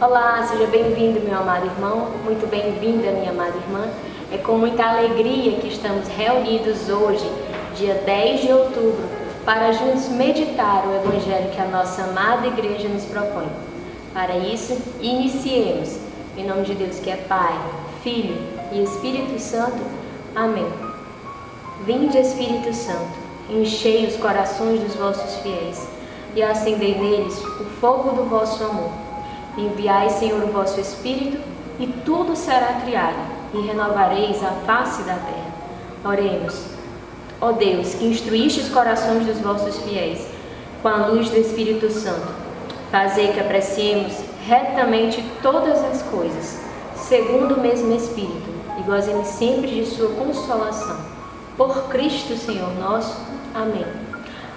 Olá, seja bem-vindo, meu amado irmão, muito bem-vinda, minha amada irmã. É com muita alegria que estamos reunidos hoje, dia 10 de outubro, para juntos meditar o Evangelho que a nossa amada igreja nos propõe. Para isso, iniciemos. Em nome de Deus que é Pai, Filho e Espírito Santo. Amém. Vinde, Espírito Santo, enchei os corações dos vossos fiéis e acendei neles o fogo do vosso amor. Enviai, Senhor, o vosso Espírito, e tudo será criado, e renovareis a face da terra. Oremos. Ó Deus, que instruíste os corações dos vossos fiéis com a luz do Espírito Santo, fazei que apreciemos retamente todas as coisas, segundo o mesmo Espírito, e gozemos sempre de sua consolação. Por Cristo, Senhor nosso. Amém.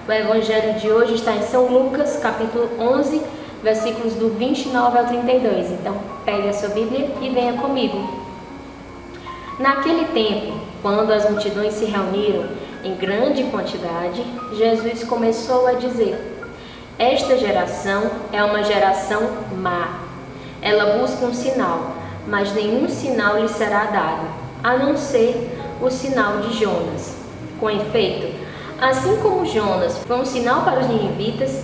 O evangelho de hoje está em São Lucas, capítulo 11, versículos do 29 ao 32. Então, pegue a sua Bíblia e venha comigo. Naquele tempo, quando as multidões se reuniram em grande quantidade, Jesus começou a dizer: Esta geração é uma geração má. Ela busca um sinal, mas nenhum sinal lhe será dado, a não ser o sinal de Jonas. Com efeito, assim como Jonas foi um sinal para os ninivitas,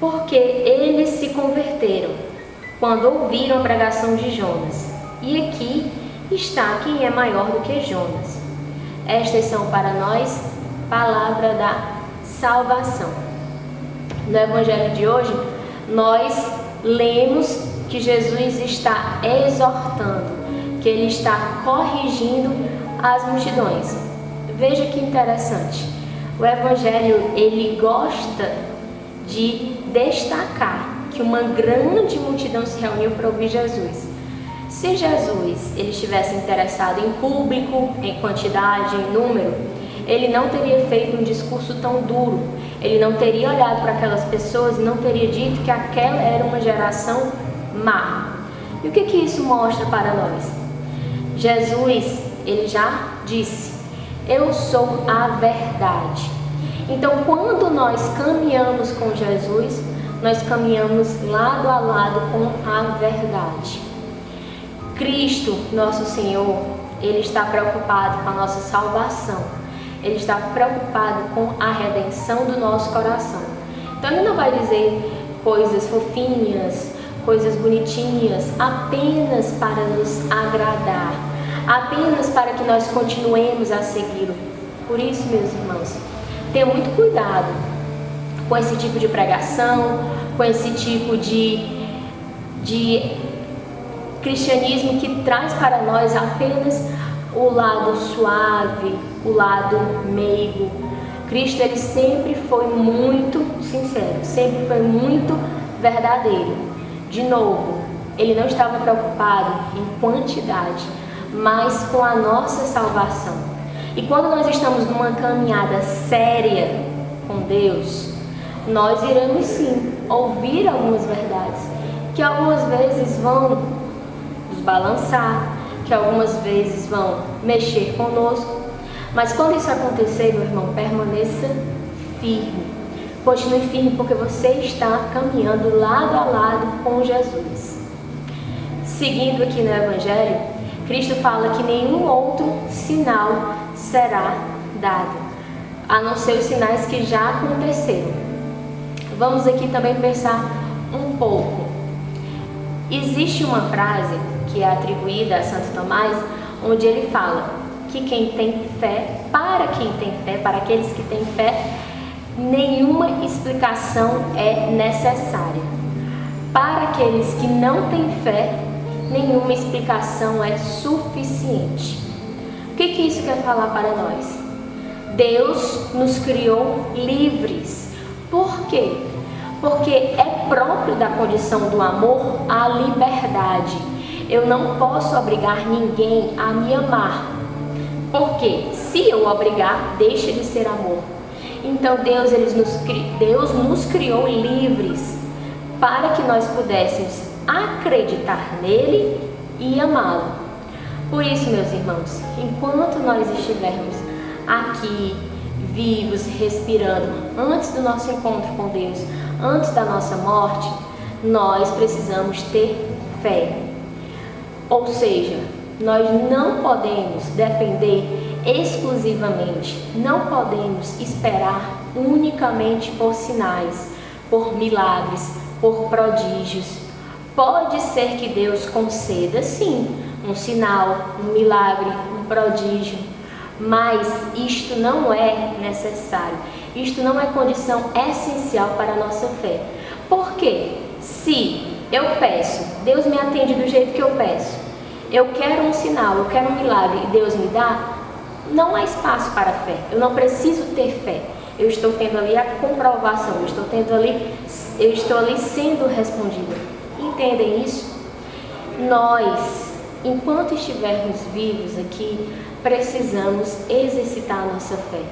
porque eles se converteram quando ouviram a pregação de Jonas. E aqui está quem é maior do que Jonas. Estas são para nós palavra da salvação. No evangelho de hoje, nós lemos que Jesus está exortando, que ele está corrigindo as multidões. Veja que interessante. O evangelho ele gosta de destacar que uma grande multidão se reuniu para ouvir Jesus. Se Jesus ele estivesse interessado em público, em quantidade, em número, ele não teria feito um discurso tão duro. Ele não teria olhado para aquelas pessoas e não teria dito que aquela era uma geração má. E o que que isso mostra para nós? Jesus, ele já disse: "Eu sou a verdade". Então, quando nós caminhamos com Jesus, nós caminhamos lado a lado com a verdade. Cristo, nosso Senhor, ele está preocupado com a nossa salvação. Ele está preocupado com a redenção do nosso coração. Então ele não vai dizer coisas fofinhas, coisas bonitinhas, apenas para nos agradar, apenas para que nós continuemos a segui-lo. Por isso, meus irmãos, tenha muito cuidado com esse tipo de pregação, com esse tipo de, de cristianismo que traz para nós apenas o lado suave, o lado meigo. Cristo ele sempre foi muito sincero, sempre foi muito verdadeiro. De novo, ele não estava preocupado em quantidade, mas com a nossa salvação. E quando nós estamos numa caminhada séria com Deus, nós iremos sim ouvir algumas verdades que algumas vezes vão nos balançar, que algumas vezes vão mexer conosco. Mas quando isso acontecer, meu irmão, permaneça firme. Continue firme porque você está caminhando lado a lado com Jesus. Seguindo aqui no Evangelho, Cristo fala que nenhum outro sinal será dado, a não ser os sinais que já aconteceram. Vamos aqui também pensar um pouco. Existe uma frase que é atribuída a Santo Tomás, onde ele fala que quem tem fé, para quem tem fé, para aqueles que têm fé, nenhuma explicação é necessária. Para aqueles que não têm fé, nenhuma explicação é suficiente. Que, que isso quer falar para nós? Deus nos criou livres. Por quê? Porque é próprio da condição do amor a liberdade. Eu não posso obrigar ninguém a me amar. Porque se eu obrigar, deixa de ser amor. Então Deus, ele nos, Deus nos criou livres para que nós pudéssemos acreditar nele e amá-lo. Por isso, meus irmãos, enquanto nós estivermos aqui, vivos, respirando, antes do nosso encontro com Deus, antes da nossa morte, nós precisamos ter fé. Ou seja, nós não podemos depender exclusivamente, não podemos esperar unicamente por sinais, por milagres, por prodígios. Pode ser que Deus conceda, sim, um sinal, um milagre, um prodígio, mas isto não é necessário. Isto não é condição essencial para a nossa fé. Por quê? Se eu peço, Deus me atende do jeito que eu peço. Eu quero um sinal, eu quero um milagre e Deus me dá, não há espaço para fé. Eu não preciso ter fé. Eu estou tendo ali a comprovação, eu estou tendo ali, eu estou ali sendo respondido. Entendem isso? Nós, enquanto estivermos vivos aqui, precisamos exercitar nossa fé.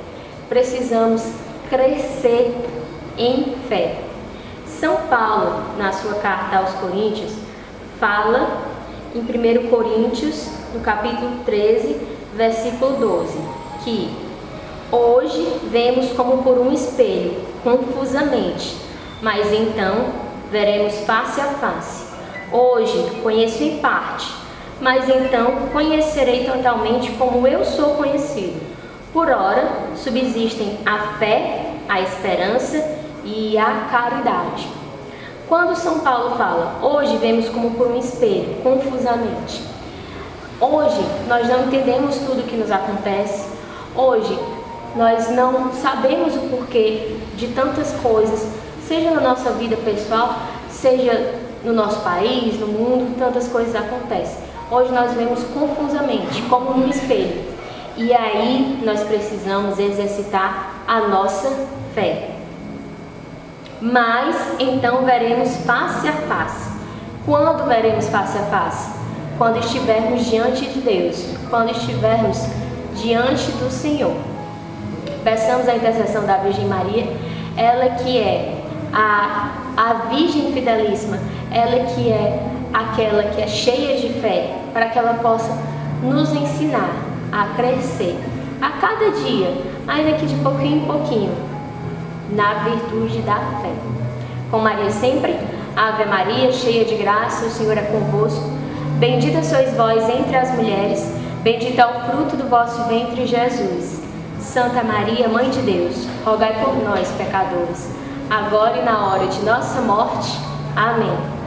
Precisamos crescer em fé. São Paulo, na sua carta aos Coríntios, fala em 1 Coríntios, no capítulo 13, versículo 12, que hoje vemos como por um espelho, confusamente, mas então veremos face a face. Hoje conheço em parte, mas então conhecerei totalmente como eu sou conhecido. Por ora subsistem a fé, a esperança e a caridade. Quando São Paulo fala, hoje vemos como por um espelho, confusamente. Hoje nós não entendemos tudo o que nos acontece. Hoje nós não sabemos o porquê de tantas coisas, seja na nossa vida pessoal, seja no nosso país, no mundo, tantas coisas acontecem. Hoje nós vemos confusamente, como num espelho. E aí nós precisamos exercitar a nossa fé. Mas então veremos face a face. Quando veremos face a face? Quando estivermos diante de Deus, quando estivermos diante do Senhor. Peçamos a intercessão da Virgem Maria, ela que é a, a Virgem Fidelíssima, ela que é aquela que é cheia de fé, para que ela possa nos ensinar a crescer a cada dia, ainda que de pouquinho em pouquinho, na virtude da fé. Com Maria sempre, Ave Maria, cheia de graça, o Senhor é convosco. Bendita sois vós entre as mulheres, bendito é o fruto do vosso ventre, Jesus. Santa Maria, Mãe de Deus, rogai por nós, pecadores, agora e na hora de nossa morte. Amém.